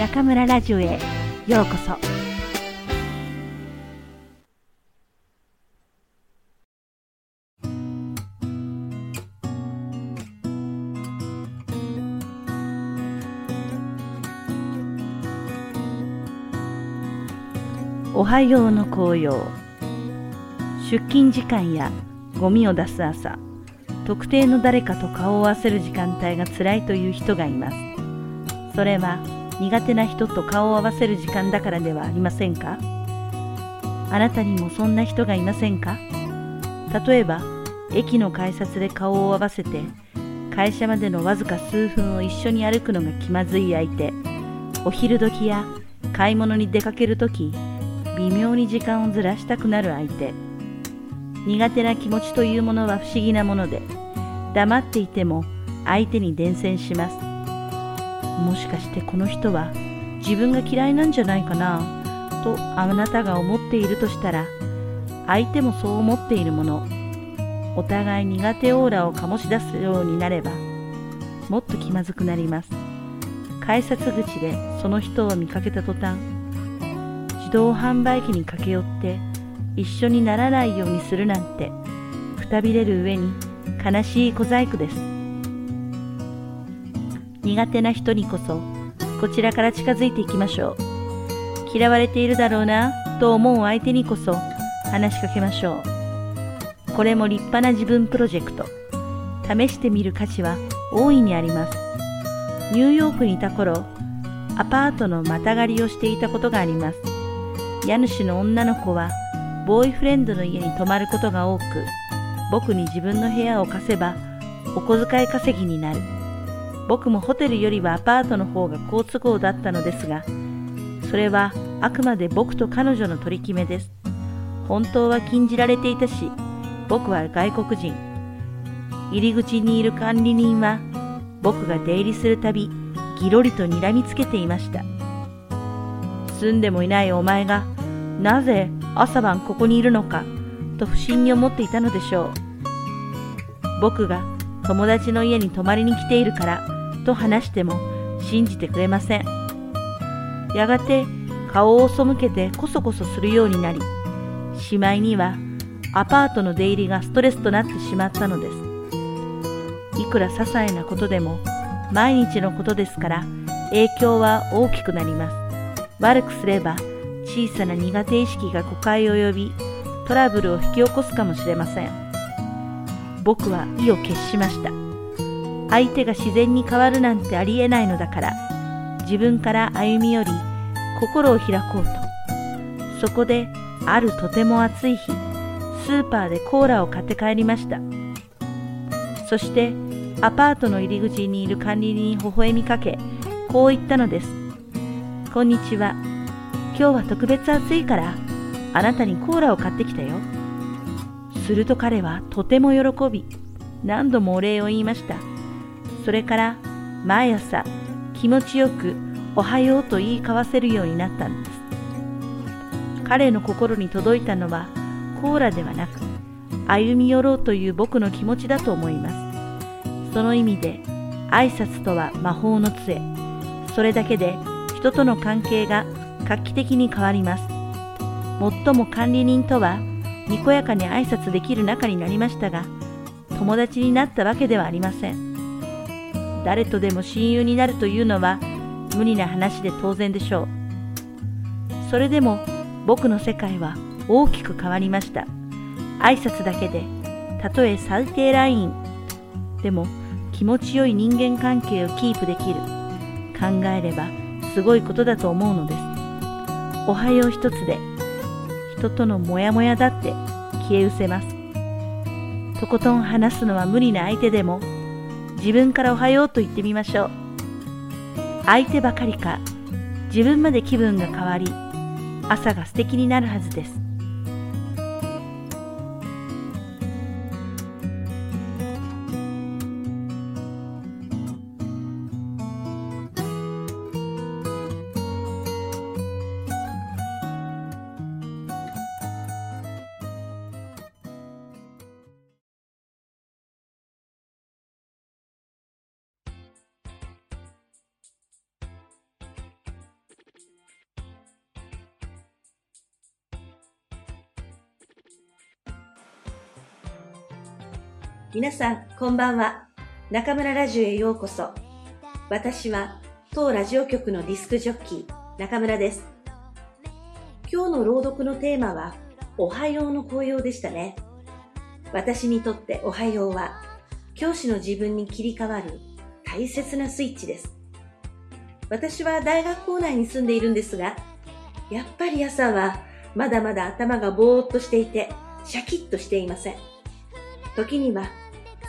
中村ラジオへようこそ。おはようの紅葉。出勤時間やゴミを出す朝特定の誰かと顔を合わせる時間帯が辛いという人がいます。それは苦手な人と顔を合わせる時間だからではありませんか？あなたにもそんな人がいませんか？例えば駅の改札で顔を合わせて会社までのわずか数分を一緒に歩くのが気まずい相手お昼時や買い物に出かける時微妙に時間をずらしたくなる相手。苦手な気持ちというものは不思議なもので黙っていても相手に伝染します。もしかしてこの人は自分が嫌いなんじゃないかなとあなたが思っているとしたら相手もそう思っているものお互い苦手オーラを醸し出すようになればもっと気まずくなります。改札口でその人を見かけた途端自動販売機に駆け寄って一緒にならないようにするなんてくたびれる上に悲しい小細工です。苦手な人にこそこちらから近づいていきましょう。嫌われているだろうなと思う相手にこそ話しかけましょう。これも立派な自分プロジェクト。試してみる価値は大いにあります。ニューヨークにいた頃アパートのまたがりをしていたことがあります。家主の女の子はボーイフレンドの家に泊まることが多く僕に自分の部屋を貸せばお小遣い稼ぎになる。僕もホテルよりはアパートの方が好都合だったのですがそれはあくまで僕と彼女の取り決めです。本当は禁じられていたし僕は外国人。入り口にいる管理人は僕が出入りするたびぎろりと睨みつけていました。住んでもいないお前がなぜ朝晩ここにいるのかと不審に思っていたのでしょう。僕が友達の家に泊まりに来ているからと話しても信じてくれません。やがて顔を背けてこそこそするようになりしまいにはアパートの出入りがストレスとなってしまったのです。いくら些細なことでも毎日のことですから影響は大きくなります。悪くすれば小さな苦手意識が誤解を呼びトラブルを引き起こすかもしれません。僕は意を決しました。相手が自然に変わるなんてありえないのだから。自分から歩み寄り心を開こうと。そこであるとても暑い日スーパーでコーラを買って帰りました。そしてアパートの入り口にいる管理人に微笑みかけこう言ったのです。こんにちは。今日は特別暑いからあなたにコーラを買ってきたよ。すると彼はとても喜び何度もお礼を言いました。それから毎朝気持ちよくおはようと言い交わせるようになったんです。彼の心に届いたのはコーラではなく歩み寄ろうという僕の気持ちだと思います。その意味で挨拶とは魔法の杖。それだけで人との関係が画期的に変わります。もっとも管理人とはにこやかに挨拶できる仲になりましたが、友達になったわけではありません。誰とでも親友になるというのは無理な話で当然でしょう。それでも僕の世界は大きく変わりました。挨拶だけで、たとえ最低ラインでも気持ちよい人間関係をキープできる。考えればすごいことだと思うのです。おはよう一つで人とのモヤモヤだって消え失せます。とことん話すのは無理な相手でも自分からおはようと言ってみましょう。相手ばかりか自分まで気分が変わり朝が素敵になるはずです。皆さん、こんばんは。中村ラジオへようこそ。私は、当ラジオ局のディスクジョッキー、中村です。今日の朗読のテーマは、おはようの紅葉でしたね。私にとっておはようは、教師の自分に切り替わる大切なスイッチです。私は大学校内に住んでいるんですが、やっぱり朝はまだまだ頭がぼーっとしていて、シャキッとしていません。時には、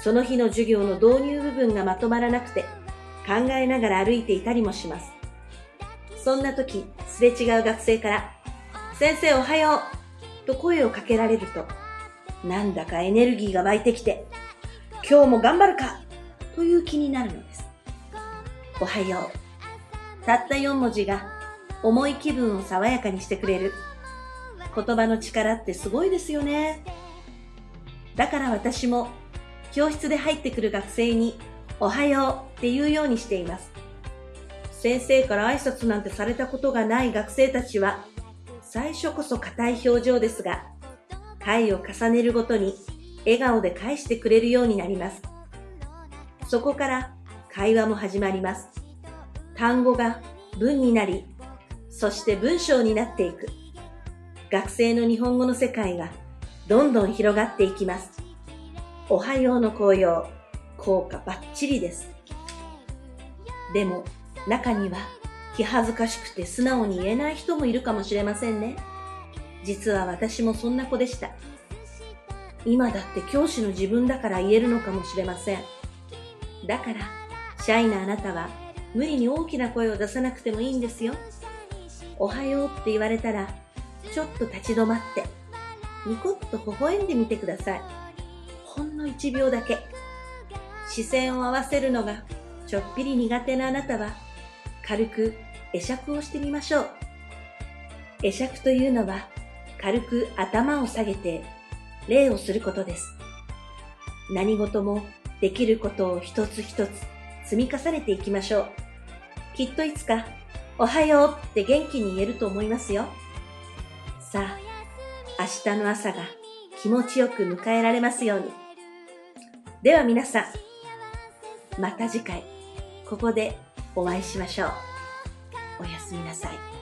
その日の授業の導入部分がまとまらなくて、考えながら歩いていたりもします。そんな時、すれ違う学生から、先生おはようと声をかけられると、なんだかエネルギーが湧いてきて、今日も頑張るかという気になるのです。おはよう。たった4文字が重い気分を爽やかにしてくれる。言葉の力ってすごいですよね。だから私も教室で入ってくる学生におはようって言うようにしています。先生から挨拶なんてされたことがない学生たちは最初こそ硬い表情ですが、回を重ねるごとに笑顔で返してくれるようになります。そこから会話も始まります。単語が文になり、そして文章になっていく。学生の日本語の世界がどんどん広がっていきます。おはようの紅葉、効果バッチリです。でも、中には気恥ずかしくて素直に言えない人もいるかもしれませんね。実は私もそんな子でした。今だって教師の自分だから言えるのかもしれません。だから、シャイなあなたは無理に大きな声を出さなくてもいいんですよ。おはようって言われたら、ちょっと立ち止まって、ニコッと微笑んでみてください。ほんの1秒だけ。視線を合わせるのがちょっぴり苦手なあなたは、軽く会釈をしてみましょう。会釈というのは、軽く頭を下げて礼をすることです。何事もできることを一つ一つ積み重ねていきましょう。きっといつか、おはようって元気に言えると思いますよ。さあ、明日の朝が気持ちよく迎えられますように。では皆さん、また次回、ここでお会いしましょう。おやすみなさい。